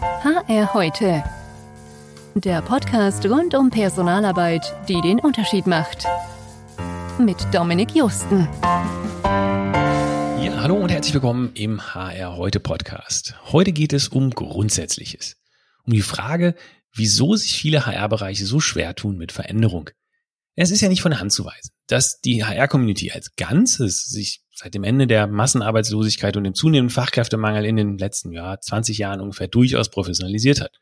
HR heute. Der Podcast rund um Personalarbeit, die den Unterschied macht. Mit Dominik Justen. Ja, hallo und herzlich willkommen im HR heute Podcast. Heute geht es um Grundsätzliches. Um die Frage, wieso sich viele HR-Bereiche so schwer tun mit Veränderung. Es ist ja nicht von der Hand zu weisen, dass die HR-Community als Ganzes sich seit dem Ende der Massenarbeitslosigkeit und dem zunehmenden Fachkräftemangel in den letzten ja, 20 Jahren ungefähr durchaus professionalisiert hat.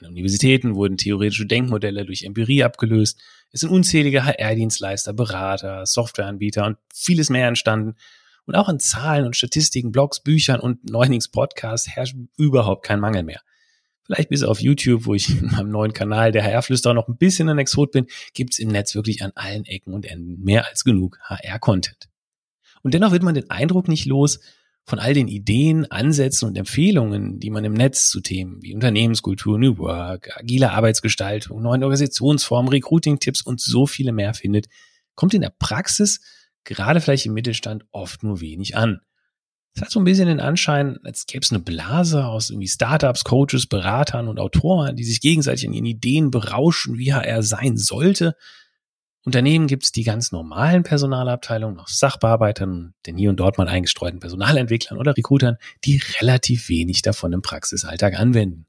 An Universitäten wurden theoretische Denkmodelle durch Empirie abgelöst. Es sind unzählige HR-Dienstleister, Berater, Softwareanbieter und vieles mehr entstanden. Und auch an Zahlen und Statistiken, Blogs, Büchern und Neunings Podcasts herrscht überhaupt kein Mangel mehr. Vielleicht bis auf YouTube, wo ich in meinem neuen Kanal, der HR-Flüsterer, noch ein bisschen ein Exot bin, gibt's im Netz wirklich an allen Ecken und Enden mehr als genug HR-Content. Und dennoch wird man den Eindruck nicht los, von all den Ideen, Ansätzen und Empfehlungen, die man im Netz zu Themen wie Unternehmenskultur, New Work, agile Arbeitsgestaltung, neuen Organisationsformen, Recruiting-Tipps und so viele mehr findet, kommt in der Praxis, gerade vielleicht im Mittelstand, oft nur wenig an. Es hat so ein bisschen den Anschein, als gäbe es eine Blase aus irgendwie Startups, Coaches, Beratern und Autoren, die sich gegenseitig in ihren Ideen berauschen, wie HR sein Unternehmen gibt es die ganz normalen Personalabteilungen, noch Sachbearbeitern, den hier und dort mal eingestreuten Personalentwicklern oder Recruitern, die relativ wenig davon im Praxisalltag anwenden.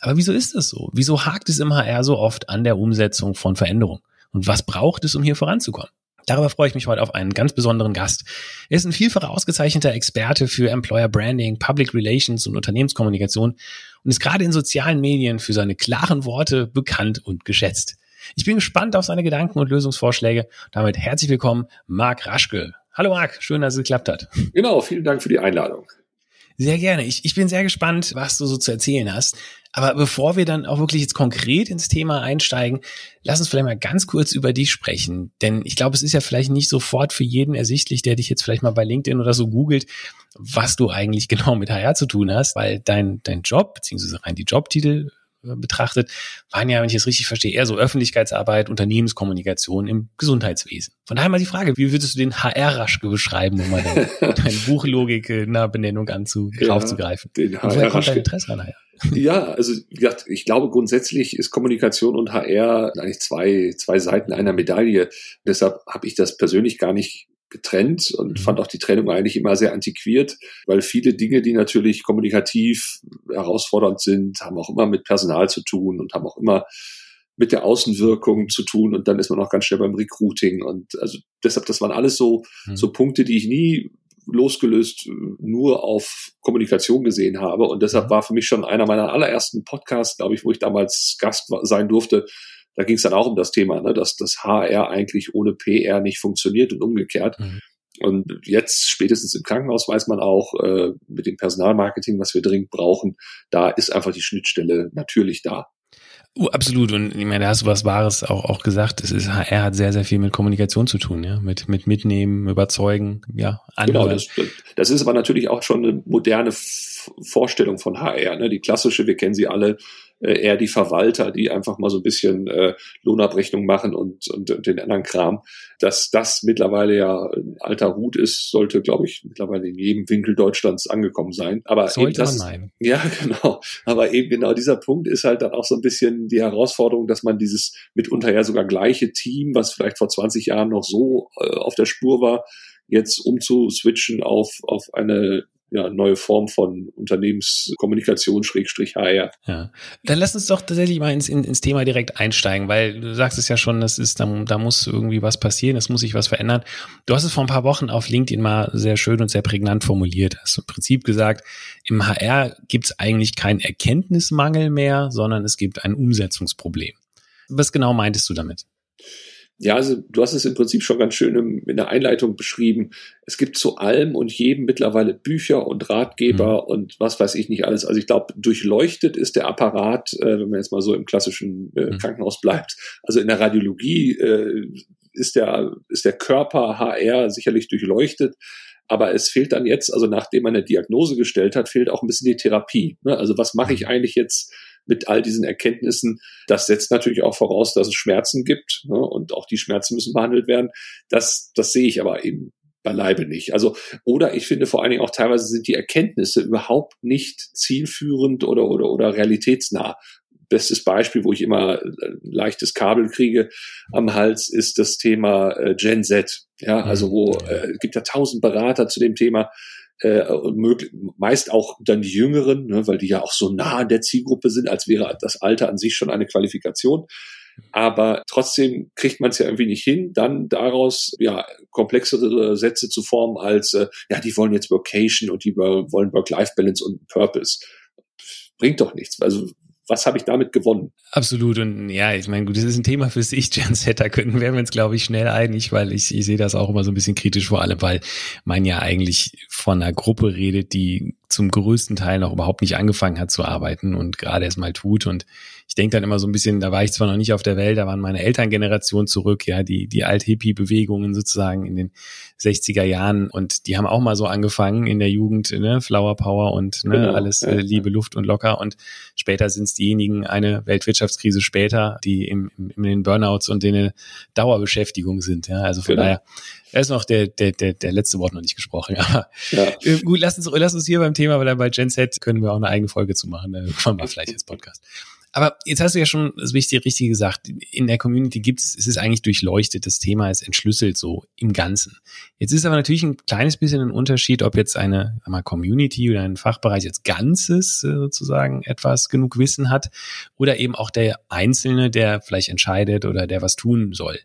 Aber wieso ist das so? Wieso hakt es im HR so oft an der Umsetzung von Veränderungen? Und was braucht es, um hier voranzukommen? Darüber freue ich mich heute auf einen ganz besonderen Gast. Er ist ein vielfach ausgezeichneter Experte für Employer Branding, Public Relations und Unternehmenskommunikation und ist gerade in sozialen Medien für seine klaren Worte bekannt und geschätzt. Ich bin gespannt auf seine Gedanken und Lösungsvorschläge. Damit herzlich willkommen, Marc Raschke. Hallo Marc, schön, dass es geklappt hat. Genau, vielen Dank für die Einladung. Sehr gerne. Ich, ich bin sehr gespannt, was du so zu erzählen hast. Aber bevor wir dann auch wirklich jetzt konkret ins Thema einsteigen, lass uns vielleicht mal ganz kurz über dich sprechen. Denn ich glaube, es ist ja vielleicht nicht sofort für jeden ersichtlich, der dich jetzt vielleicht mal bei LinkedIn oder so googelt, was du eigentlich genau mit HR zu tun hast, weil dein, dein Job, beziehungsweise rein die Jobtitel betrachtet, waren ja, wenn ich es richtig verstehe, eher so Öffentlichkeitsarbeit, Unternehmenskommunikation im Gesundheitswesen. Von daher mal die Frage, wie würdest du den HR-Raschke beschreiben, um mal deine, deine Buchlogik in einer Benennung anzu, ja, aufzugreifen? Den HR kommt dein Interesse an HR? Ja, also wie gesagt, ich glaube grundsätzlich ist Kommunikation und HR eigentlich zwei, zwei Seiten einer Medaille. Deshalb habe ich das persönlich gar nicht getrennt und mhm. fand auch die Trennung eigentlich immer sehr antiquiert, weil viele Dinge, die natürlich kommunikativ herausfordernd sind, haben auch immer mit Personal zu tun und haben auch immer mit der Außenwirkung zu tun und dann ist man auch ganz schnell beim Recruiting und also deshalb, das waren alles so, mhm. so Punkte, die ich nie losgelöst nur auf Kommunikation gesehen habe und deshalb mhm. war für mich schon einer meiner allerersten Podcasts, glaube ich, wo ich damals Gast sein durfte, da ging es dann auch um das Thema, ne, dass das HR eigentlich ohne PR nicht funktioniert und umgekehrt. Mhm. Und jetzt spätestens im Krankenhaus weiß man auch äh, mit dem Personalmarketing, was wir dringend brauchen, da ist einfach die Schnittstelle natürlich da. Uh, absolut. Und ich meine, da hast du was Wahres auch, auch gesagt. Es ist, HR hat sehr, sehr viel mit Kommunikation zu tun, ja. Mit, mit mitnehmen, überzeugen, ja, Genau, das, das ist aber natürlich auch schon eine moderne Vorstellung von HR, ne? Die klassische, wir kennen sie alle, äh, eher die Verwalter, die einfach mal so ein bisschen äh, Lohnabrechnung machen und, und, und den anderen Kram. Dass das mittlerweile ja ein alter Hut ist, sollte, glaube ich, mittlerweile in jedem Winkel Deutschlands angekommen sein. Aber sollte eben das, man meinen. Ja, genau. Aber eben genau dieser Punkt ist halt dann auch so ein bisschen die Herausforderung, dass man dieses mitunter ja sogar gleiche Team, was vielleicht vor 20 Jahren noch so äh, auf der Spur war, jetzt umzuswitchen auf, auf eine ja, neue Form von Unternehmenskommunikation Schrägstrich HR. Ja, dann lass uns doch tatsächlich mal ins, ins Thema direkt einsteigen, weil du sagst es ja schon, das ist, da, da muss irgendwie was passieren, es muss sich was verändern. Du hast es vor ein paar Wochen auf LinkedIn mal sehr schön und sehr prägnant formuliert. Hast im Prinzip gesagt, im HR gibt es eigentlich keinen Erkenntnismangel mehr, sondern es gibt ein Umsetzungsproblem. Was genau meintest du damit? Ja, also du hast es im Prinzip schon ganz schön in der Einleitung beschrieben. Es gibt zu allem und jedem mittlerweile Bücher und Ratgeber mhm. und was weiß ich nicht alles. Also ich glaube, durchleuchtet ist der Apparat, äh, wenn man jetzt mal so im klassischen äh, mhm. Krankenhaus bleibt. Also in der Radiologie äh, ist der ist der Körper HR sicherlich durchleuchtet. Aber es fehlt dann jetzt, also nachdem man eine Diagnose gestellt hat, fehlt auch ein bisschen die Therapie. Ne? Also was mache ich mhm. eigentlich jetzt mit all diesen Erkenntnissen. Das setzt natürlich auch voraus, dass es Schmerzen gibt ne? und auch die Schmerzen müssen behandelt werden. Das, das sehe ich aber eben beileibe nicht. Also, oder ich finde vor allen Dingen auch teilweise sind die Erkenntnisse überhaupt nicht zielführend oder, oder, oder realitätsnah. Bestes Beispiel, wo ich immer ein äh, leichtes Kabel kriege am Hals, ist das Thema äh, Gen Z. Ja, also wo mhm. äh, gibt ja tausend Berater zu dem Thema äh, möglich, meist auch dann die Jüngeren, ne, weil die ja auch so nah an der Zielgruppe sind, als wäre das Alter an sich schon eine Qualifikation. Aber trotzdem kriegt man es ja irgendwie nicht hin, dann daraus ja komplexere Sätze zu formen als äh, ja, die wollen jetzt Vocation und die wollen Work-Life-Balance und Purpose. Bringt doch nichts. Also was habe ich damit gewonnen? Absolut. Und ja, ich meine, gut, das ist ein Thema für sich, da könnten wir uns, glaube ich, schnell einig, weil ich, ich sehe das auch immer so ein bisschen kritisch, vor allem, weil man ja eigentlich von einer Gruppe redet, die zum größten Teil noch überhaupt nicht angefangen hat zu arbeiten und gerade erst mal tut. Und ich denke dann immer so ein bisschen, da war ich zwar noch nicht auf der Welt, da waren meine Elterngeneration zurück, ja, die, die Alt-Hippie-Bewegungen sozusagen in den 60er Jahren und die haben auch mal so angefangen in der Jugend, ne, Flower Power und ne, genau, alles äh, Liebe, Luft und locker und später sind es diejenigen, eine Weltwirtschaftskrise später, die im, im, in den Burnouts und in der Dauerbeschäftigung sind, ja, also von genau. daher da ist noch der, der, der, der letzte Wort noch nicht gesprochen. Aber ja. Äh, gut, lass uns, lass uns hier beim Thema, weil bei Gen Z können wir auch eine eigene Folge zu machen. Da kommen wir vielleicht als Podcast. Aber jetzt hast du ja schon das Wichtige, Richtige gesagt. In der Community gibt es, es ist eigentlich durchleuchtet. Das Thema ist entschlüsselt so im Ganzen. Jetzt ist aber natürlich ein kleines bisschen ein Unterschied, ob jetzt eine mal Community oder ein Fachbereich als Ganzes äh, sozusagen etwas genug Wissen hat oder eben auch der Einzelne, der vielleicht entscheidet oder der was tun soll.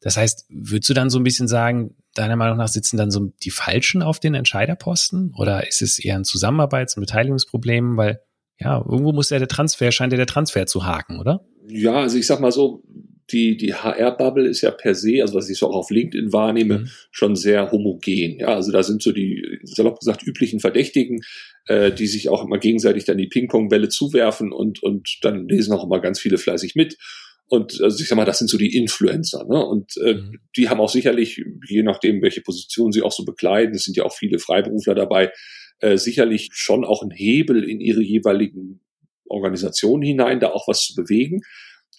Das heißt, würdest du dann so ein bisschen sagen, deiner Meinung nach sitzen dann so die Falschen auf den Entscheiderposten? Oder ist es eher ein Zusammenarbeits- und Beteiligungsproblem? Weil ja, irgendwo muss ja der Transfer, scheint ja der Transfer zu haken, oder? Ja, also ich sag mal so, die, die HR-Bubble ist ja per se, also was ich so auch auf LinkedIn wahrnehme, mhm. schon sehr homogen. Ja, also da sind so die, salopp gesagt, üblichen Verdächtigen, äh, die sich auch immer gegenseitig dann die Ping-Pong-Bälle zuwerfen und, und dann lesen auch immer ganz viele fleißig mit. Und also ich sag mal, das sind so die Influencer. Ne? Und äh, mhm. die haben auch sicherlich, je nachdem, welche Position sie auch so bekleiden, es sind ja auch viele Freiberufler dabei, äh, sicherlich schon auch einen Hebel in ihre jeweiligen Organisationen hinein, da auch was zu bewegen.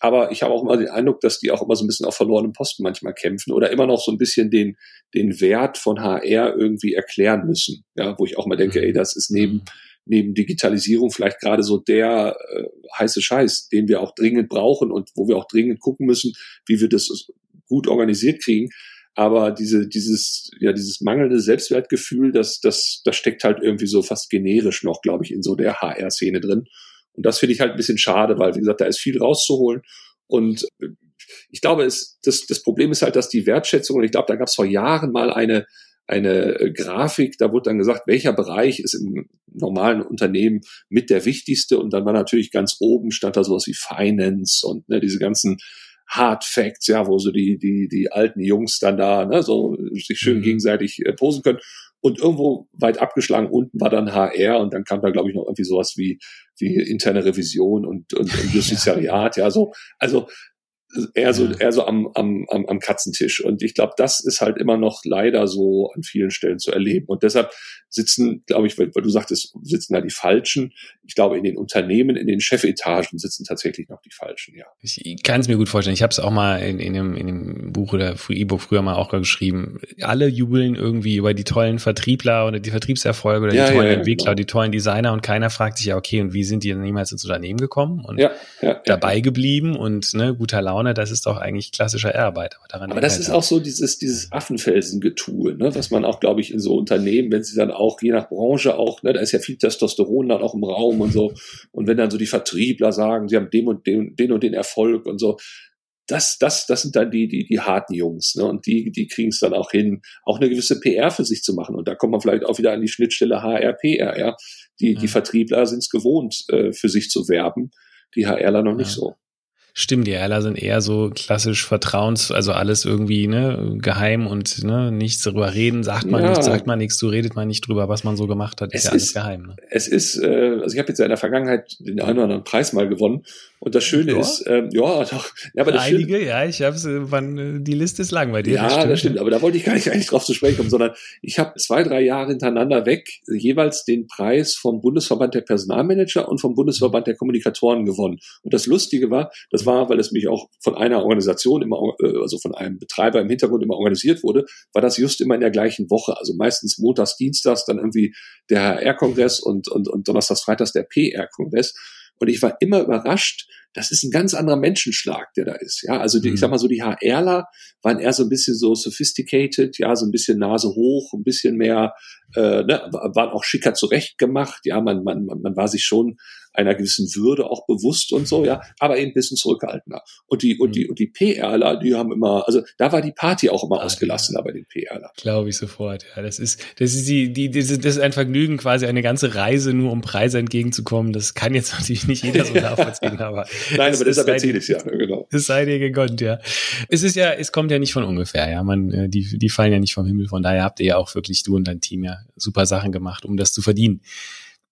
Aber ich habe auch immer den Eindruck, dass die auch immer so ein bisschen auf verlorenen Posten manchmal kämpfen oder immer noch so ein bisschen den, den Wert von HR irgendwie erklären müssen. Ja, wo ich auch mal denke, mhm. ey, das ist neben, mhm neben Digitalisierung vielleicht gerade so der äh, heiße Scheiß, den wir auch dringend brauchen und wo wir auch dringend gucken müssen, wie wir das gut organisiert kriegen. Aber diese, dieses, ja, dieses mangelnde Selbstwertgefühl, das, das, das steckt halt irgendwie so fast generisch noch, glaube ich, in so der HR-Szene drin. Und das finde ich halt ein bisschen schade, weil, wie gesagt, da ist viel rauszuholen. Und äh, ich glaube, es, das, das Problem ist halt, dass die Wertschätzung, und ich glaube, da gab es vor Jahren mal eine, eine äh, Grafik, da wurde dann gesagt, welcher Bereich ist im normalen Unternehmen mit der wichtigste? Und dann war natürlich ganz oben stand da sowas wie Finance und ne, diese ganzen Hard Facts, ja, wo so die die die alten Jungs dann da ne, so sich schön mhm. gegenseitig äh, posen können. Und irgendwo weit abgeschlagen unten war dann HR und dann kam da glaube ich noch irgendwie sowas wie wie interne Revision und und, und Justiziariat, ja, so. Also eher so, eher so am, am, am, am Katzentisch. Und ich glaube, das ist halt immer noch leider so an vielen Stellen zu erleben. Und deshalb sitzen, glaube ich, weil, weil du sagtest, sitzen da die Falschen. Ich glaube, in den Unternehmen, in den Chefetagen sitzen tatsächlich noch die Falschen, ja. Ich kann es mir gut vorstellen. Ich habe es auch mal in, in, dem, in dem Buch oder E-Book früher mal auch geschrieben. Alle jubeln irgendwie über die tollen Vertriebler oder die Vertriebserfolge oder die ja, tollen ja, ja, Entwickler, genau. die tollen Designer und keiner fragt sich ja, okay, und wie sind die denn niemals ins Unternehmen gekommen und dabei geblieben und ne, guter Laune Laune, das ist doch eigentlich klassischer Arbeit. Aber, daran aber das ist auch so dieses, dieses Affenfelsengetue, ne, was man auch, glaube ich, in so Unternehmen, wenn sie dann auch, je nach Branche auch, ne, da ist ja viel Testosteron dann auch im Raum und so. Und wenn dann so die Vertriebler sagen, sie haben den und den, den und den Erfolg und so, das, das, das sind dann die, die, die harten Jungs, ne? Und die, die kriegen es dann auch hin, auch eine gewisse PR für sich zu machen. Und da kommt man vielleicht auch wieder an die Schnittstelle HR, PR, ja. Die, ja. die Vertriebler sind es gewohnt, äh, für sich zu werben, die HRler noch ja. nicht so. Stimmt, die Erler sind eher so klassisch Vertrauens, also alles irgendwie ne, geheim und ne, nichts darüber reden, sagt man ja. nichts, sagt man nichts, du redet man nicht drüber, was man so gemacht hat, ist es ja alles geheim. Ne? Es ist, äh, also ich habe jetzt ja in der Vergangenheit den einen oder anderen Preis mal gewonnen Und das Schöne ja. ist, ähm, ja, doch. Ja, aber das Einige, Schöne, ja, ich hab's, wann, äh, die Liste ist lang bei dir. Ja, das stimmt. das stimmt, aber da wollte ich gar nicht eigentlich drauf zu sprechen kommen, sondern ich habe zwei, drei Jahre hintereinander weg jeweils den Preis vom Bundesverband der Personalmanager und vom Bundesverband der Kommunikatoren gewonnen. Und das Lustige war, das war, weil es mich auch von einer Organisation immer, äh, also von einem Betreiber im Hintergrund immer organisiert wurde, war das just immer in der gleichen Woche. Also meistens montags, dienstags, dann irgendwie der HR-Kongress und, und, und donnerstags, freitags der PR-Kongress. Und ich war immer überrascht, das ist ein ganz anderer Menschenschlag, der da ist. Ja, also die, mhm. ich sag mal so, die HRler waren eher so ein bisschen so sophisticated, ja, so ein bisschen Nase hoch, ein bisschen mehr, äh, ne, waren auch schicker zurechtgemacht. Ja, man, man, man war sich schon einer gewissen Würde auch bewusst und so, ja, aber eben ein bisschen zurückhaltender. Und die, und die, mhm. und die PRler, die haben immer, also da war die Party auch immer ah, ausgelassener ja. bei den PRler. Glaube ich sofort, ja. Das ist, das ist die, die, das ist ein Vergnügen, quasi eine ganze Reise nur um Preise entgegenzukommen. Das kann jetzt natürlich nicht jeder so nachvollziehen, aber. Nein, aber deshalb erzähle ich ja, genau. Es sei dir gegönnt, ja. Es ist ja, es kommt ja nicht von ungefähr, ja. Man, äh, die, die fallen ja nicht vom Himmel. Von daher habt ihr ja auch wirklich du und dein Team ja super Sachen gemacht, um das zu verdienen.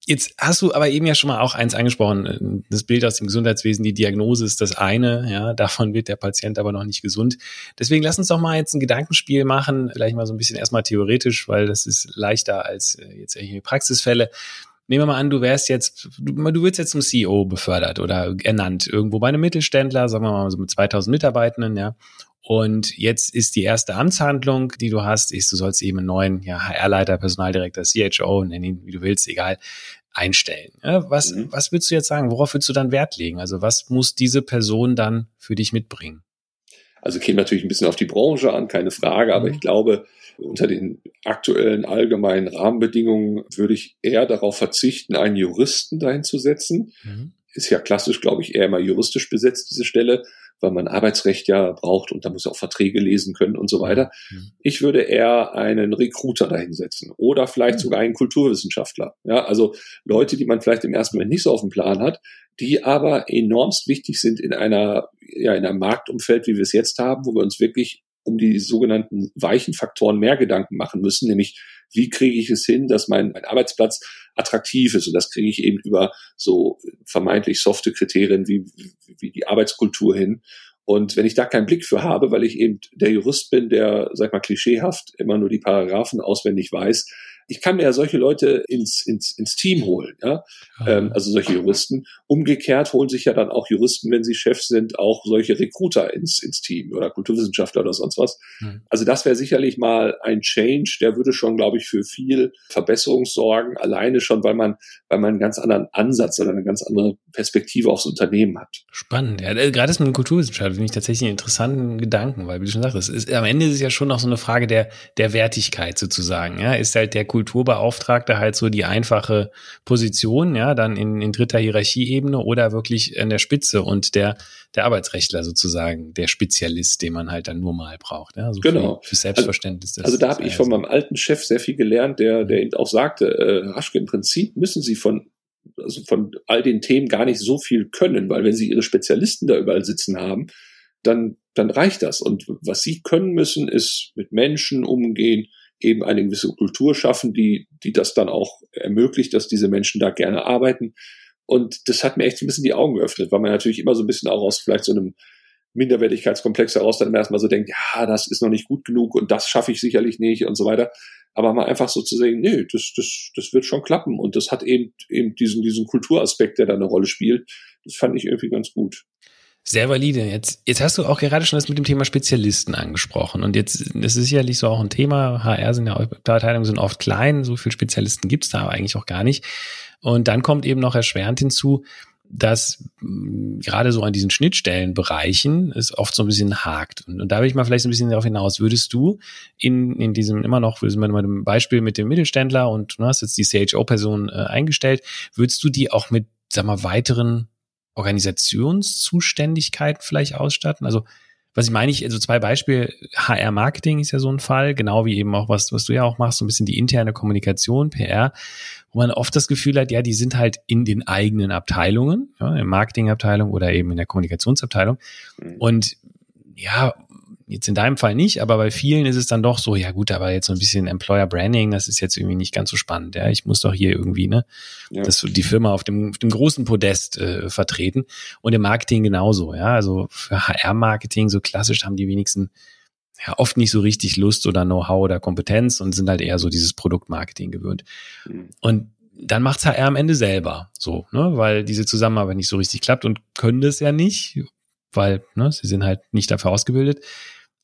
Jetzt hast du aber eben ja schon mal auch eins angesprochen, das Bild aus dem Gesundheitswesen, die Diagnose ist das eine, ja, davon wird der Patient aber noch nicht gesund. Deswegen lass uns doch mal jetzt ein Gedankenspiel machen, vielleicht mal so ein bisschen erstmal theoretisch, weil das ist leichter als äh, jetzt irgendwie Praxisfälle. Nehmen wir mal an, du wärst jetzt, du, du wirst jetzt zum CEO befördert oder ernannt, irgendwo bei einem Mittelständler, sagen wir mal so mit 2000 Mitarbeitenden, ja. Und jetzt ist die erste Amtshandlung, die du hast, ist, du sollst eben einen neuen ja, HR-Leiter, Personaldirektor, CHO, nenn ihn wie du willst, egal, einstellen. Ja, was, mhm. was würdest du jetzt sagen? Worauf würdest du dann Wert legen? Also was muss diese Person dann für dich mitbringen? Also käme natürlich ein bisschen auf die Branche an, keine Frage, aber mhm. ich glaube, unter den aktuellen allgemeinen Rahmenbedingungen würde ich eher darauf verzichten, einen Juristen dahin zu setzen. Mhm. Ist ja klassisch, glaube ich, eher immer juristisch besetzt, diese Stelle weil man Arbeitsrecht ja braucht und da muss auch Verträge lesen können und so weiter. Mhm. Ich würde eher einen Recruiter dahinsetzen oder vielleicht mhm. sogar einen Kulturwissenschaftler. Ja, also Leute, die man vielleicht im ersten Moment nicht so auf dem Plan hat, die aber enormst wichtig sind in einer, ja, in einem Marktumfeld, wie wir es jetzt haben, wo wir uns wirklich um die sogenannten weichen Faktoren mehr Gedanken machen müssen, nämlich wie kriege ich es hin, dass mein, mein Arbeitsplatz attraktiv ist. Und das kriege ich eben über so vermeintlich softe Kriterien wie, wie die Arbeitskultur hin. Und wenn ich da keinen Blick für habe, weil ich eben der Jurist bin, der, sag mal, klischeehaft immer nur die Paragraphen auswendig weiß, ich kann mir ja solche Leute ins, ins, ins Team holen, ja, ähm, also solche Juristen. Umgekehrt holen sich ja dann auch Juristen, wenn sie Chef sind, auch solche Recruiter ins, ins Team oder Kulturwissenschaftler oder sonst was. Mhm. Also das wäre sicherlich mal ein Change, der würde schon, glaube ich, für viel Verbesserung sorgen, alleine schon, weil man, weil man einen ganz anderen Ansatz oder eine ganz andere Perspektive aufs Unternehmen hat. Spannend, ja, äh, gerade das mit den Kulturwissenschaften finde ich tatsächlich einen interessanten Gedanken, weil wie du schon sagst, ist, am Ende ist es ja schon noch so eine Frage der, der Wertigkeit sozusagen, ja, ist halt der Kulturbeauftragte halt so die einfache Position, ja, dann in, in dritter Hierarchieebene oder wirklich an der Spitze und der, der Arbeitsrechtler sozusagen, der Spezialist, den man halt dann nur mal braucht. Ja, so genau. Für, für Selbstverständnis. Also, also da habe ich von meinem alten Chef sehr viel gelernt, der, der eben auch sagte, äh, Raschke, im Prinzip müssen Sie von also von all den Themen gar nicht so viel können, weil wenn Sie Ihre Spezialisten da überall sitzen haben, dann, dann reicht das. Und was Sie können müssen, ist mit Menschen umgehen, eben eine gewisse Kultur schaffen, die, die das dann auch ermöglicht, dass diese Menschen da gerne arbeiten. Und das hat mir echt ein bisschen die Augen geöffnet, weil man natürlich immer so ein bisschen auch aus vielleicht so einem Minderwertigkeitskomplex heraus dann erstmal so denkt, ja, das ist noch nicht gut genug und das schaffe ich sicherlich nicht und so weiter. Aber mal einfach so zu sagen, nee, das, das, das wird schon klappen. Und das hat eben, eben diesen, diesen Kulturaspekt, der da eine Rolle spielt. Das fand ich irgendwie ganz gut. Sehr valide. Jetzt, jetzt hast du auch gerade schon das mit dem Thema Spezialisten angesprochen. Und jetzt, das ist sicherlich so auch ein Thema. HR sind ja, Abteilungen sind oft klein. So viele Spezialisten gibt's da aber eigentlich auch gar nicht. Und dann kommt eben noch erschwerend hinzu, dass mm, gerade so an diesen Schnittstellenbereichen es oft so ein bisschen hakt. Und, und da will ich mal vielleicht so ein bisschen darauf hinaus. Würdest du in, in diesem immer noch, wir sind bei dem Beispiel mit dem Mittelständler und du hast jetzt die CHO-Person äh, eingestellt, würdest du die auch mit, sag mal, weiteren Organisationszuständigkeit vielleicht ausstatten? Also was ich meine, ich, also zwei Beispiele, HR-Marketing ist ja so ein Fall, genau wie eben auch was, was du ja auch machst, so ein bisschen die interne Kommunikation, PR, wo man oft das Gefühl hat, ja, die sind halt in den eigenen Abteilungen, ja, in der Marketingabteilung oder eben in der Kommunikationsabteilung. Mhm. Und ja, jetzt in deinem Fall nicht, aber bei vielen ist es dann doch so, ja gut, aber jetzt so ein bisschen Employer Branding, das ist jetzt irgendwie nicht ganz so spannend. Ja, ich muss doch hier irgendwie, ne, ja. das die Firma auf dem, auf dem großen Podest äh, vertreten. Und im Marketing genauso, ja. Also für HR-Marketing, so klassisch haben die wenigsten ja oft nicht so richtig Lust oder Know-how oder Kompetenz und sind halt eher so dieses Produktmarketing gewöhnt. Mhm. Und dann macht's HR am Ende selber so, ne, weil diese Zusammenarbeit nicht so richtig klappt und können das ja nicht, weil ne, sie sind halt nicht dafür ausgebildet.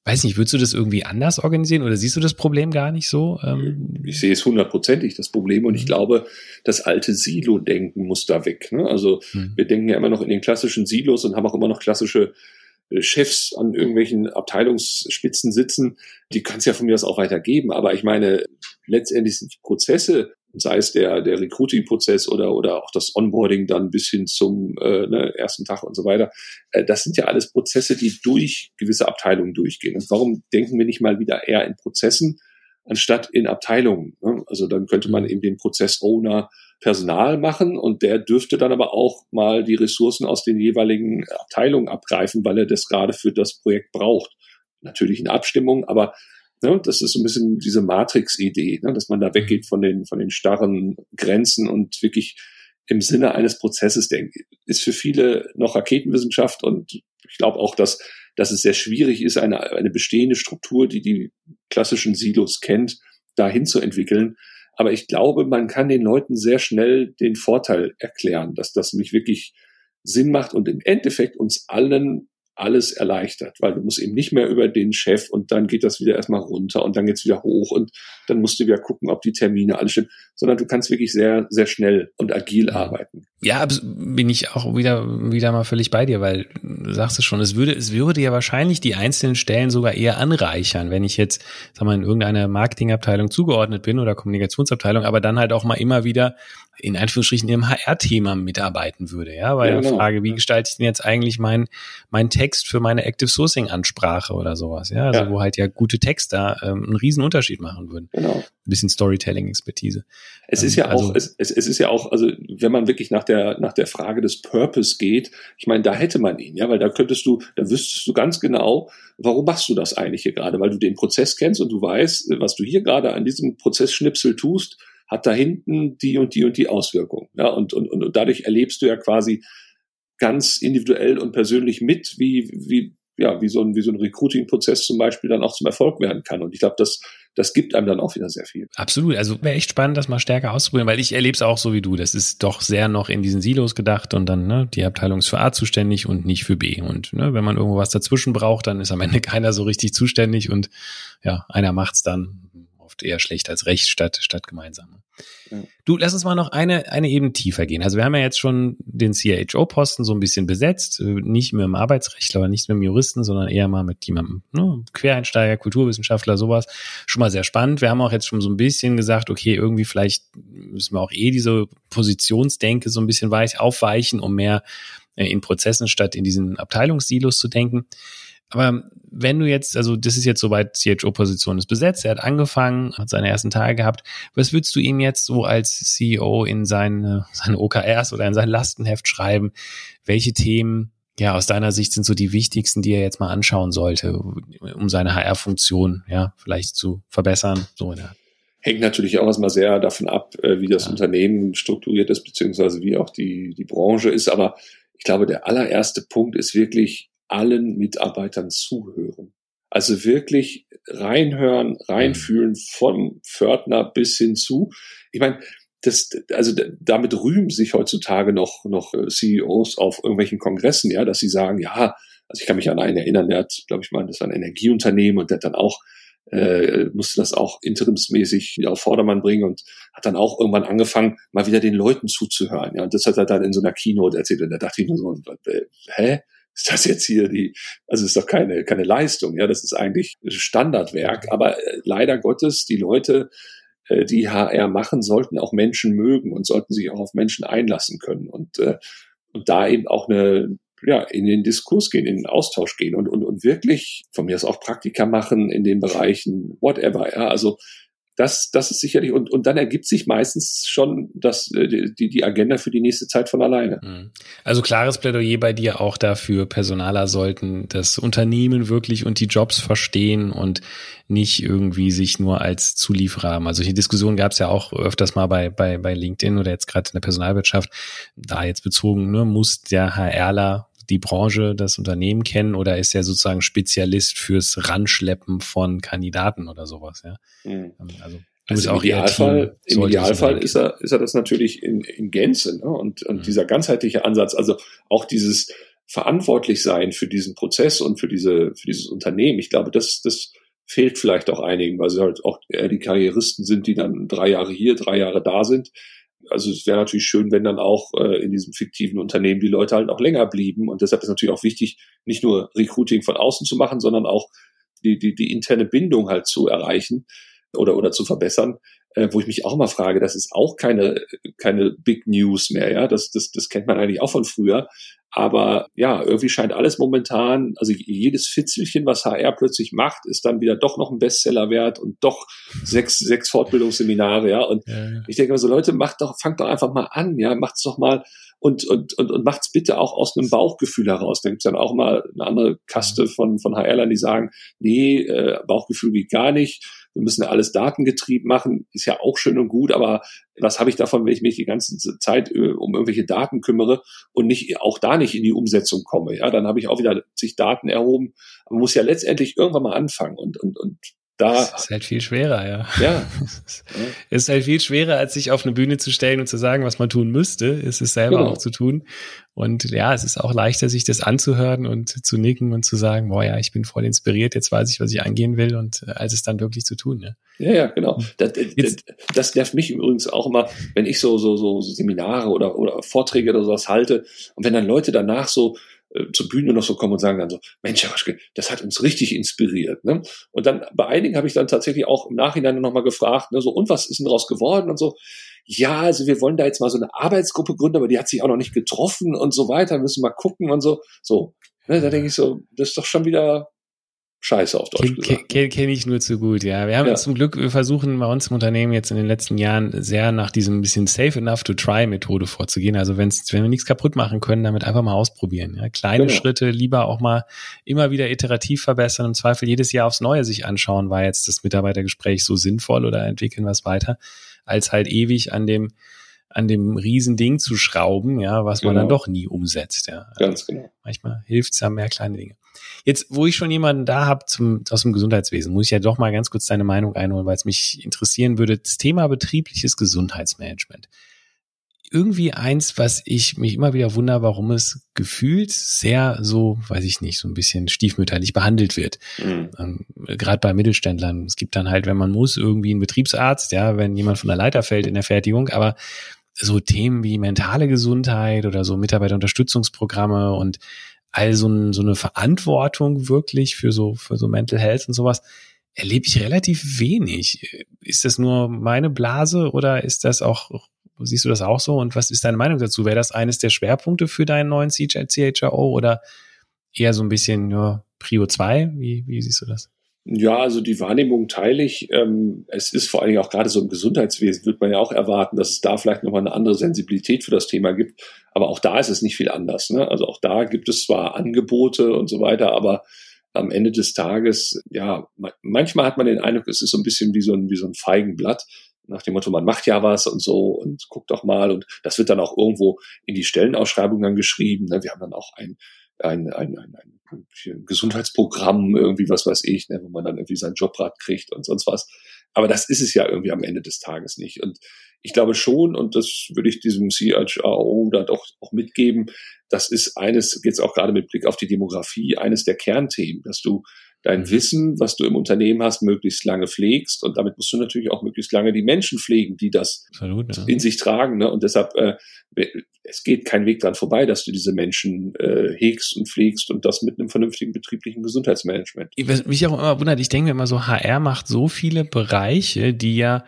Weiß nicht, würdest du das irgendwie anders organisieren oder siehst du das Problem gar nicht so? Ähm? Ich sehe es hundertprozentig, das Problem. Und ich mhm. glaube, das alte Silo-Denken muss da weg. Ne? Also mhm. wir denken ja immer noch in den klassischen Silos und haben auch immer noch klassische äh, Chefs an irgendwelchen Abteilungsspitzen sitzen. Die kann es ja von mir aus auch weitergeben. Aber ich meine, letztendlich sind die Prozesse sei es der, der Recruiting-Prozess oder, oder auch das Onboarding dann bis hin zum äh, ne, ersten Tag und so weiter. Äh, das sind ja alles Prozesse, die durch gewisse Abteilungen durchgehen. Und warum denken wir nicht mal wieder eher in Prozessen anstatt in Abteilungen? Ne? Also dann könnte man eben den Prozess-Owner Personal machen und der dürfte dann aber auch mal die Ressourcen aus den jeweiligen Abteilungen abgreifen, weil er das gerade für das Projekt braucht. Natürlich in Abstimmung, aber Ne? Das ist so ein bisschen diese Matrix-Idee, ne? dass man da weggeht von den, von den starren Grenzen und wirklich im Sinne eines Prozesses denkt. Ist für viele noch Raketenwissenschaft und ich glaube auch, dass, dass es sehr schwierig ist, eine, eine bestehende Struktur, die die klassischen Silos kennt, dahin zu entwickeln. Aber ich glaube, man kann den Leuten sehr schnell den Vorteil erklären, dass das mich wirklich Sinn macht und im Endeffekt uns allen alles erleichtert, weil du musst eben nicht mehr über den Chef und dann geht das wieder erstmal runter und dann geht's wieder hoch und dann musst du wieder gucken, ob die Termine alles stimmen, sondern du kannst wirklich sehr, sehr schnell und agil arbeiten. Ja, bin ich auch wieder, wieder mal völlig bei dir, weil du sagst es schon, es würde, es würde ja wahrscheinlich die einzelnen Stellen sogar eher anreichern, wenn ich jetzt, sag mal, in irgendeiner Marketingabteilung zugeordnet bin oder Kommunikationsabteilung, aber dann halt auch mal immer wieder in Anführungsstrichen im HR-Thema mitarbeiten würde, ja, weil ja, genau. Frage, wie gestalte ich denn jetzt eigentlich meinen mein Text für meine Active Sourcing Ansprache oder sowas, ja, also ja. wo halt ja gute Texte ähm, einen riesen Unterschied machen würden. Genau. Ein bisschen Storytelling-Expertise. Es ist ja ähm, also, auch, es, es, es ist ja auch, also wenn man wirklich nach der nach der Frage des Purpose geht, ich meine, da hätte man ihn, ja, weil da könntest du, da wüsstest du ganz genau, warum machst du das eigentlich hier gerade, weil du den Prozess kennst und du weißt, was du hier gerade an diesem Prozessschnipsel tust hat da hinten die und die und die Auswirkung. Ja, und, und, und dadurch erlebst du ja quasi ganz individuell und persönlich mit, wie, wie, ja, wie so ein, wie so ein Recruiting-Prozess zum Beispiel dann auch zum Erfolg werden kann. Und ich glaube, das, das gibt einem dann auch wieder sehr viel. Absolut. Also wäre echt spannend, das mal stärker auszuprobieren, weil ich erlebe es auch so wie du. Das ist doch sehr noch in diesen Silos gedacht und dann, ne, die Abteilung ist für A zuständig und nicht für B. Und ne, wenn man irgendwo was dazwischen braucht, dann ist am Ende keiner so richtig zuständig und ja, einer macht's dann oft eher schlecht als recht statt, statt gemeinsam. Du, lass uns mal noch eine, eine Ebene tiefer gehen. Also wir haben ja jetzt schon den CHO-Posten so ein bisschen besetzt, äh, nicht mehr im Arbeitsrecht, aber nicht mehr im Juristen, sondern eher mal mit jemandem, ne, Quereinsteiger, Kulturwissenschaftler, sowas. Schon mal sehr spannend. Wir haben auch jetzt schon so ein bisschen gesagt, okay, irgendwie vielleicht müssen wir auch eh diese Positionsdenke so ein bisschen weich aufweichen, um mehr äh, in Prozessen statt in diesen Abteilungssilos zu denken. Aber wenn du jetzt, also das ist jetzt soweit, CHO-Position ist besetzt, er hat angefangen, hat seine ersten Tage gehabt. Was würdest du ihm jetzt so als CEO in seine, seine OKRs oder in sein Lastenheft schreiben? Welche Themen, ja, aus deiner Sicht sind so die wichtigsten, die er jetzt mal anschauen sollte, um seine HR-Funktion, ja, vielleicht zu verbessern? So in der Hängt natürlich auch erstmal sehr davon ab, äh, wie das ja. Unternehmen strukturiert ist, beziehungsweise wie auch die, die Branche ist. Aber ich glaube, der allererste Punkt ist wirklich, allen Mitarbeitern zuhören. Also wirklich reinhören, reinfühlen mhm. vom Pförtner bis hin zu. Ich meine, das, also damit rühmen sich heutzutage noch, noch äh, CEOs auf irgendwelchen Kongressen, ja, dass sie sagen, ja, also ich kann mich an einen erinnern, der hat, glaube ich mal, das war ein Energieunternehmen und der hat dann auch, äh, musste das auch interimsmäßig auf Vordermann bringen und hat dann auch irgendwann angefangen, mal wieder den Leuten zuzuhören. Ja, und das hat er dann in so einer Keynote erzählt und da dachte ich nur so, äh, hä? Ist das jetzt hier die, also ist doch keine, keine Leistung, ja, das ist eigentlich Standardwerk, aber äh, leider Gottes, die Leute, äh, die HR machen, sollten auch Menschen mögen und sollten sich auch auf Menschen einlassen können und, äh, und da eben auch eine, ja, in den Diskurs gehen, in den Austausch gehen und, und, und wirklich von mir aus auch Praktika machen in den Bereichen, whatever, ja, also das, das ist sicherlich, und, und dann ergibt sich meistens schon das, äh, die, die Agenda für die nächste Zeit von alleine. Mhm. Also klares Plädoyer bei dir auch dafür, Personaler sollten das Unternehmen wirklich und die Jobs verstehen und nicht irgendwie sich nur als Zulieferer haben. Also solche Diskussionen gab es ja auch öfters mal bei, bei, bei LinkedIn oder jetzt gerade in der Personalwirtschaft. Da jetzt bezogen, ne, muss der HRler die Branche, das Unternehmen kennen oder ist er sozusagen Spezialist fürs Ranschleppen von Kandidaten oder sowas, ja? Mhm. Also du also auch im Idealfall, Team, im Idealfall ist er, ist er das natürlich in, in Gänze, ne? Und, und mhm. dieser ganzheitliche Ansatz, also auch dieses verantwortlich sein für diesen Prozess und für diese, für dieses Unternehmen. Ich glaube, das, das fehlt vielleicht auch einigen, weil sie halt auch eher die Karrieristen sind, die dann drei Jahre hier, drei Jahre da sind also es wäre natürlich schön, wenn dann auch äh, in diesem fiktiven Unternehmen die Leute halt auch länger blieben. Und deshalb ist natürlich auch wichtig, nicht nur Recruiting von außen zu machen, sondern auch die, die, die interne Bindung halt zu erreichen oder, oder zu verbessern. Äh, wo ich mich auch mal frage, das ist auch keine, keine Big News mehr, ja. Das, das, das kennt man eigentlich auch von früher. Aber ja, irgendwie scheint alles momentan, also jedes Fitzelchen, was HR plötzlich macht, ist dann wieder doch noch ein Bestseller wert und doch sechs, sechs Fortbildungsseminare, ja. Und ja, ja. ich denke mal so, Leute, macht doch, fangt doch einfach mal an, ja, macht's doch mal und, und, und, und macht's bitte auch aus einem Bauchgefühl heraus. Da gibt's dann auch mal eine andere Kaste von, von HRlern, die sagen, nee, äh, Bauchgefühl geht gar nicht wir müssen ja alles datengetrieben machen, ist ja auch schön und gut, aber was habe ich davon, wenn ich mich die ganze Zeit äh, um irgendwelche Daten kümmere und nicht auch da nicht in die Umsetzung komme? Ja, dann habe ich auch wieder sich Daten erhoben. Man muss ja letztendlich irgendwann mal anfangen und, und, und da. Das ist halt viel schwerer, ja. Ja. es ist halt viel schwerer, als sich auf eine Bühne zu stellen und zu sagen, was man tun müsste. Es ist selber genau. auch zu tun. Und ja, es ist auch leichter, sich das anzuhören und zu nicken und zu sagen, boah, ja, ich bin voll inspiriert, jetzt weiß ich, was ich angehen will und äh, als es dann wirklich zu tun, ja. Ja, ja, genau. Hm. Das, das, das nervt mich übrigens auch immer, wenn ich so, so, so Seminare oder, oder Vorträge oder sowas halte und wenn dann Leute danach so, äh, zur Bühne noch so kommen und sagen dann so, Mensch, Herr Waschke, das hat uns richtig inspiriert. Ne? Und dann bei einigen habe ich dann tatsächlich auch im Nachhinein nochmal gefragt, ne, so, und was ist denn daraus geworden und so. Ja, also wir wollen da jetzt mal so eine Arbeitsgruppe gründen, aber die hat sich auch noch nicht getroffen und so weiter, müssen mal gucken und so. So, ne, da denke ich so, das ist doch schon wieder Scheiße auf Deutsch gesagt. Kenne kenn ich nur zu gut, ja. Wir haben ja. zum Glück, wir versuchen bei uns im Unternehmen jetzt in den letzten Jahren sehr nach diesem bisschen safe enough to try Methode vorzugehen. Also wenn's, wenn wir nichts kaputt machen können, damit einfach mal ausprobieren. Ja. Kleine genau. Schritte, lieber auch mal immer wieder iterativ verbessern, im Zweifel jedes Jahr aufs Neue sich anschauen, war jetzt das Mitarbeitergespräch so sinnvoll oder entwickeln wir es weiter, als halt ewig an dem an dem Riesending zu schrauben, ja, was man dann genau. doch nie umsetzt. Ja. Ganz genau. Manchmal hilft es ja mehr kleine Dinge. Jetzt, wo ich schon jemanden da habe aus dem Gesundheitswesen, muss ich ja doch mal ganz kurz deine Meinung einholen, weil es mich interessieren würde. Das Thema betriebliches Gesundheitsmanagement. Irgendwie eins, was ich mich immer wieder wundere, warum es gefühlt sehr so, weiß ich nicht, so ein bisschen stiefmütterlich behandelt wird. Mhm. Ähm, Gerade bei Mittelständlern. Es gibt dann halt, wenn man muss, irgendwie einen Betriebsarzt, ja, wenn jemand von der Leiter fällt in der Fertigung, aber so Themen wie mentale Gesundheit oder so Mitarbeiterunterstützungsprogramme und all so, ein, so eine Verantwortung wirklich für so, für so Mental Health und sowas, erlebe ich relativ wenig. Ist das nur meine Blase oder ist das auch, siehst du das auch so? Und was ist deine Meinung dazu? Wäre das eines der Schwerpunkte für deinen neuen CHRO oder eher so ein bisschen nur Prio 2? Wie, wie siehst du das? Ja, also die Wahrnehmung teile ich. Ähm, es ist vor allen Dingen auch gerade so im Gesundheitswesen, wird man ja auch erwarten, dass es da vielleicht nochmal eine andere Sensibilität für das Thema gibt. Aber auch da ist es nicht viel anders. Ne? Also auch da gibt es zwar Angebote und so weiter, aber am Ende des Tages, ja, manchmal hat man den Eindruck, es ist so ein bisschen wie so ein, wie so ein Feigenblatt nach dem Motto, man macht ja was und so und guckt doch mal und das wird dann auch irgendwo in die Stellenausschreibung dann geschrieben. Ne? Wir haben dann auch ein, ein, ein, ein, ein Gesundheitsprogramm, irgendwie was weiß ich, ne, wo man dann irgendwie seinen Jobrad kriegt und sonst was. Aber das ist es ja irgendwie am Ende des Tages nicht. Und ich glaube schon, und das würde ich diesem CHRO da doch auch mitgeben, das ist eines, jetzt auch gerade mit Blick auf die Demografie, eines der Kernthemen, dass du dein. Wissen, was du im Unternehmen hast, möglichst lange pflegst. Und damit musst du natürlich auch möglichst lange die Menschen pflegen, die das Absolut, ja. in sich tragen. Ne? Und deshalb, äh, es geht kein Weg dran vorbei, dass du diese Menschen äh, hegst und pflegst und das mit einem vernünftigen betrieblichen Gesundheitsmanagement. Was mich auch immer wundert, ich denke mir immer so, HR macht so viele Bereiche, die ja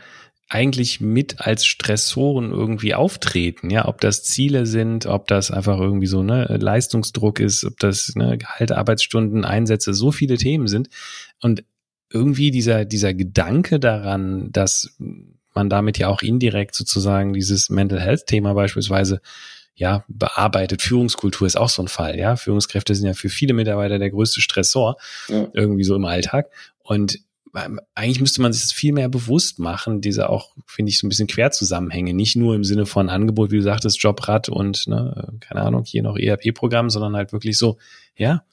eigentlich mit als Stressoren irgendwie auftreten, ja, ob das Ziele sind, ob das einfach irgendwie so ne Leistungsdruck ist, ob das ne, Gehalt, Arbeitsstunden, Einsätze, so viele Themen sind und irgendwie dieser, dieser Gedanke daran, dass man damit ja auch indirekt sozusagen dieses Mental Health Thema beispielsweise ja, bearbeitet. Führungskultur ist auch so ein Fall, ja. Führungskräfte sind ja für viele Mitarbeiter der größte Stressor, ja. irgendwie so im Alltag. Und eigentlich müsste man sich das viel mehr bewusst machen, diese auch, finde ich, so ein bisschen Querzusammenhänge. Nicht nur im Sinne von Angebot, wie du sagtest, Jobrad und, ne, keine Ahnung, hier noch ERP-Programm, sondern halt wirklich so, ja,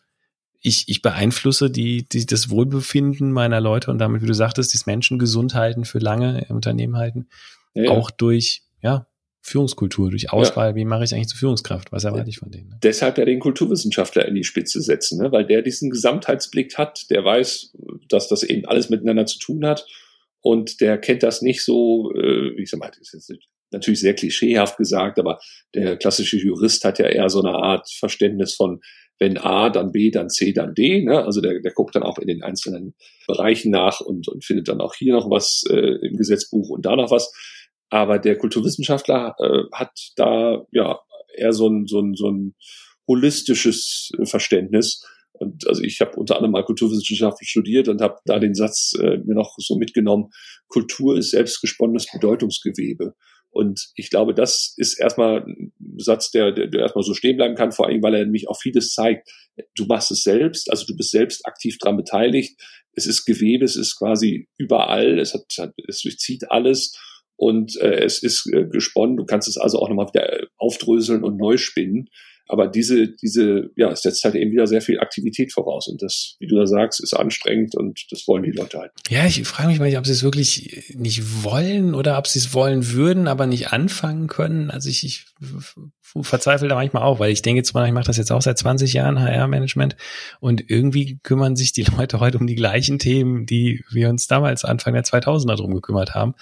ich, ich beeinflusse die, die, das Wohlbefinden meiner Leute und damit, wie du sagtest, das Menschen gesund halten, für lange im Unternehmen halten, ja, auch durch, ja, Führungskultur, durch Auswahl, ja. wie mache ich eigentlich zur Führungskraft? Was erwarte ich von denen? Ne? Deshalb ja den Kulturwissenschaftler in die Spitze setzen, ne? weil der diesen Gesamtheitsblick hat, der weiß, dass das eben alles miteinander zu tun hat und der kennt das nicht so, äh, wie ich sag mal, das ist natürlich sehr klischeehaft gesagt, aber der klassische Jurist hat ja eher so eine Art Verständnis von wenn A, dann B, dann C, dann D. Ne? Also der, der guckt dann auch in den einzelnen Bereichen nach und, und findet dann auch hier noch was äh, im Gesetzbuch und da noch was. Aber der Kulturwissenschaftler äh, hat da ja eher so ein, so ein, so ein holistisches Verständnis. Und also ich habe unter anderem mal Kulturwissenschaften studiert und habe da den Satz äh, mir noch so mitgenommen, Kultur ist selbstgesponnenes Bedeutungsgewebe. Und ich glaube, das ist erstmal ein Satz, der, der, der erstmal so stehen bleiben kann, vor allem, weil er nämlich auch vieles zeigt. Du machst es selbst, also du bist selbst aktiv dran beteiligt. Es ist Gewebe, es ist quasi überall, es hat, es durchzieht alles und äh, es ist äh, gesponnen. Du kannst es also auch nochmal wieder aufdröseln und neu spinnen. Aber diese, diese, ja, es setzt halt eben wieder sehr viel Aktivität voraus. Und das, wie du da sagst, ist anstrengend und das wollen die Leute halt. Ja, ich frage mich mal, ob sie es wirklich nicht wollen oder ob sie es wollen würden, aber nicht anfangen können. Also ich, ich verzweifle da manchmal auch, weil ich denke zwar, ich mache das jetzt auch seit 20 Jahren, HR-Management, und irgendwie kümmern sich die Leute heute um die gleichen Themen, die wir uns damals Anfang der 2000er drum gekümmert haben.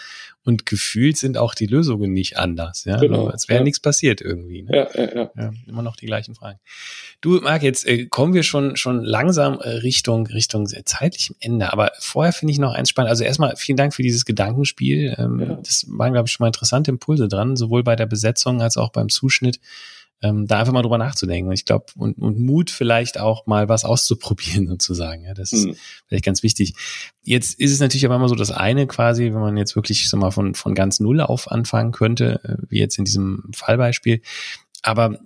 Und gefühlt sind auch die Lösungen nicht anders. Ja? Genau, also, als wäre ja. nichts passiert irgendwie. Ne? Ja, ja, ja. ja, Immer noch die gleichen Fragen. Du, Marc, jetzt äh, kommen wir schon, schon langsam äh, Richtung, Richtung zeitlichem Ende. Aber vorher finde ich noch eins spannend. Also erstmal vielen Dank für dieses Gedankenspiel. Ähm, ja. Das waren, glaube ich, schon mal interessante Impulse dran, sowohl bei der Besetzung als auch beim Zuschnitt ähm, da einfach mal drüber nachzudenken. Ich glaube, und, und Mut vielleicht auch mal was auszuprobieren sozusagen. Ja, das ist mhm. vielleicht ganz wichtig. Jetzt ist es natürlich aber immer so das eine quasi, wenn man jetzt wirklich so mal von, von ganz Null auf anfangen könnte, äh, wie jetzt in diesem Fallbeispiel. Aber äh,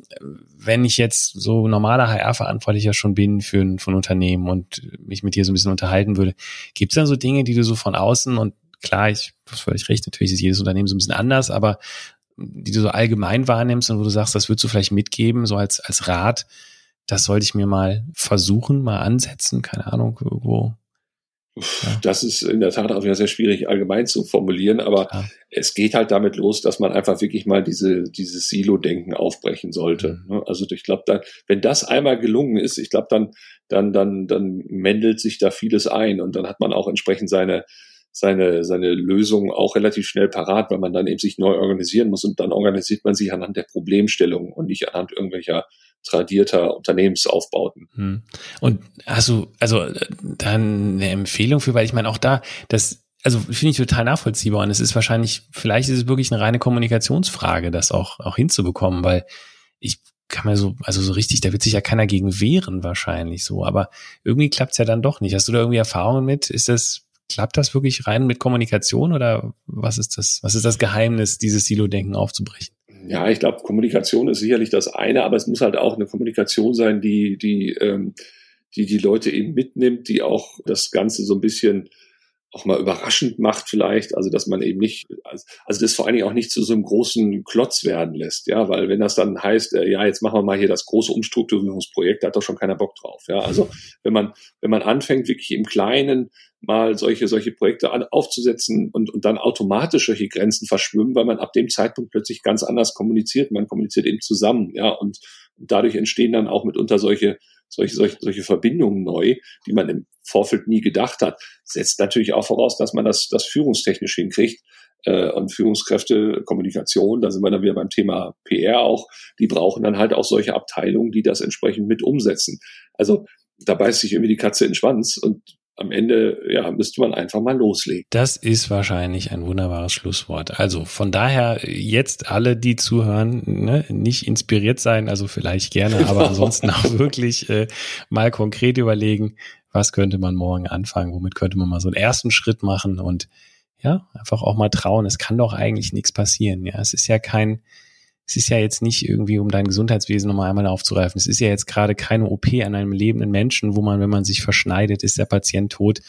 wenn ich jetzt so normaler HR-Verantwortlicher schon bin für ein, für ein Unternehmen und mich mit dir so ein bisschen unterhalten würde, gibt es dann so Dinge, die du so von außen und klar, ich habe völlig recht, natürlich ist jedes Unternehmen so ein bisschen anders, aber die du so allgemein wahrnimmst und wo du sagst, das würdest du vielleicht mitgeben, so als, als Rat, das sollte ich mir mal versuchen, mal ansetzen, keine Ahnung, irgendwo. Ja. Das ist in der Tat auch wieder sehr schwierig allgemein zu formulieren, aber ja. es geht halt damit los, dass man einfach wirklich mal diese, dieses Silo-Denken aufbrechen sollte. Mhm. Ne? Also ich glaube, dann, wenn das einmal gelungen ist, ich glaube, dann, dann, dann, dann mendelt sich da vieles ein und dann hat man auch entsprechend seine, seine, seine Lösung auch relativ schnell parat, weil man dann eben sich neu organisieren muss und dann organisiert man sich anhand der Problemstellung und nicht anhand irgendwelcher tradierter Unternehmensaufbauten. Hm. Und hast du also äh, dann eine Empfehlung für, weil ich meine auch da, das also finde ich total nachvollziehbar und es ist wahrscheinlich, vielleicht ist es wirklich eine reine Kommunikationsfrage, das auch, auch hinzubekommen, weil ich kann mir so, also so richtig, da wird sich ja keiner gegen wehren wahrscheinlich so, aber irgendwie klappt es ja dann doch nicht. Hast du da irgendwie Erfahrungen mit? Ist das, klappt das wirklich rein mit Kommunikation oder was ist das, was ist das Geheimnis, dieses Silo-Denken aufzubrechen? Ja, ich glaube, Kommunikation ist sicherlich das eine, aber es muss halt auch eine Kommunikation sein, die, die, ähm, die die Leute eben mitnimmt, die auch das Ganze so ein bisschen auch mal überraschend macht vielleicht, also dass man eben nicht, also das vor allen Dingen auch nicht zu so einem großen Klotz werden lässt, ja, weil wenn das dann heißt, äh, ja, jetzt machen wir mal hier das große Umstrukturierungsprojekt, da hat doch schon keiner Bock drauf, ja, also wenn man, wenn man anfängt, wirklich im Kleinen mal solche, solche Projekte an, aufzusetzen und, und dann automatisch solche Grenzen verschwimmen, weil man ab dem Zeitpunkt plötzlich ganz anders kommuniziert, man kommuniziert eben zusammen, ja, und dadurch entstehen dann auch mitunter solche solche, solche, solche Verbindungen neu, die man im Vorfeld nie gedacht hat, setzt natürlich auch voraus, dass man das, das führungstechnisch hinkriegt. Äh, und Führungskräfte, Kommunikation, da sind wir dann wieder beim Thema PR auch, die brauchen dann halt auch solche Abteilungen, die das entsprechend mit umsetzen. Also da beißt sich irgendwie die Katze in den Schwanz und am Ende ja, müsste man einfach mal loslegen. Das ist wahrscheinlich ein wunderbares Schlusswort. Also von daher jetzt alle, die zuhören, ne, nicht inspiriert sein, also vielleicht gerne, aber ansonsten auch wirklich äh, mal konkret überlegen, was könnte man morgen anfangen, womit könnte man mal so einen ersten Schritt machen und ja, einfach auch mal trauen. Es kann doch eigentlich nichts passieren. Ja, es ist ja kein, es ist ja jetzt nicht irgendwie, um dein Gesundheitswesen nochmal einmal aufzugreifen. Es ist ja jetzt gerade keine OP an einem lebenden Menschen, wo man, wenn man sich verschneidet, ist der Patient tot.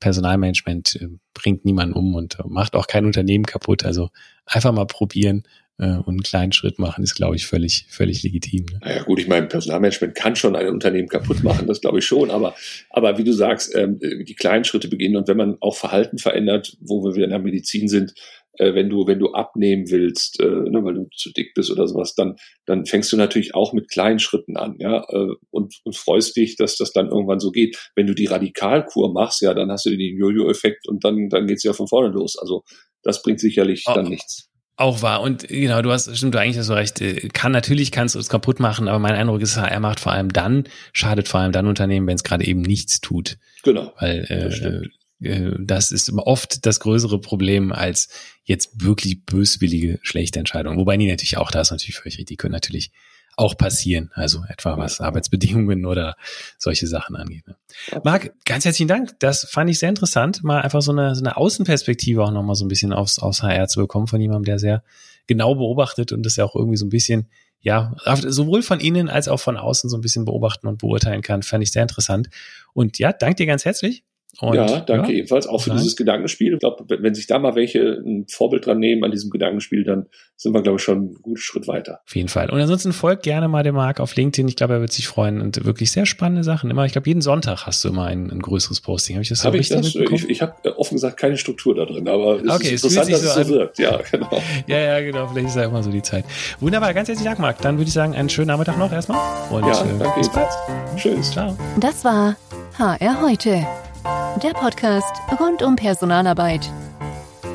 Personalmanagement äh, bringt niemanden um und äh, macht auch kein Unternehmen kaputt. Also einfach mal probieren äh, und einen kleinen Schritt machen, ist, glaube ich, völlig, völlig legitim. Ne? Naja gut, ich meine, Personalmanagement kann schon ein Unternehmen kaputt machen, das glaube ich schon, aber, aber wie du sagst, ähm, die kleinen Schritte beginnen und wenn man auch Verhalten verändert, wo wir wieder in der Medizin sind, äh, wenn du, wenn du abnehmen willst, äh, ne, weil du zu dick bist oder sowas, dann, dann fängst du natürlich auch mit kleinen Schritten an, ja, äh, und, und freust dich, dass das dann irgendwann so geht. Wenn du die Radikalkur machst, ja, dann hast du den Jojo-Effekt und dann, dann geht's ja von vorne los. Also das bringt sicherlich oh. dann nichts. Auch wahr. Und genau, du hast, stimmt, du eigentlich hast du recht. Äh, kann, natürlich kannst du es kaputt machen, aber mein Eindruck ist, er macht vor allem dann, schadet vor allem dann Unternehmen, wenn es gerade eben nichts tut. Genau. Weil äh, äh, das ist oft das größere Problem als jetzt wirklich böswillige schlechte Entscheidungen. Wobei die natürlich auch, da ist natürlich völlig richtig, die können natürlich auch passieren. Also etwa was Arbeitsbedingungen oder solche Sachen angeht. Ne? Marc, ganz herzlichen Dank. Das fand ich sehr interessant, mal einfach so eine, so eine Außenperspektive auch nochmal so ein bisschen aufs, aufs HR zu bekommen von jemandem, der sehr genau beobachtet und das ja auch irgendwie so ein bisschen, ja, sowohl von innen als auch von außen so ein bisschen beobachten und beurteilen kann. Fand ich sehr interessant. Und ja, danke dir ganz herzlich. Und, ja, danke ja, ebenfalls auch für nein. dieses Gedankenspiel. Ich glaube, wenn sich da mal welche ein Vorbild dran nehmen an diesem Gedankenspiel, dann sind wir, glaube ich, schon einen guten Schritt weiter. Auf jeden Fall. Und ansonsten folgt gerne mal dem Marc auf LinkedIn. Ich glaube, er wird sich freuen und wirklich sehr spannende Sachen. Immer, ich glaube, jeden Sonntag hast du immer ein, ein größeres Posting. Habe ich das so hab richtig ich das? Ich, ich habe äh, offen gesagt keine Struktur da drin, aber es okay, ist interessant, es dass so es so wirkt. Ja, genau. ja, ja, genau. Vielleicht ist ja immer so die Zeit. Wunderbar, ganz herzlichen Dank, Marc. Dann würde ich sagen, einen schönen Nachmittag noch erstmal. Und ja, äh, danke. bis bald. Tschüss. Ciao. Das war HR heute der Podcast rund um Personalarbeit,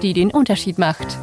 die den Unterschied macht.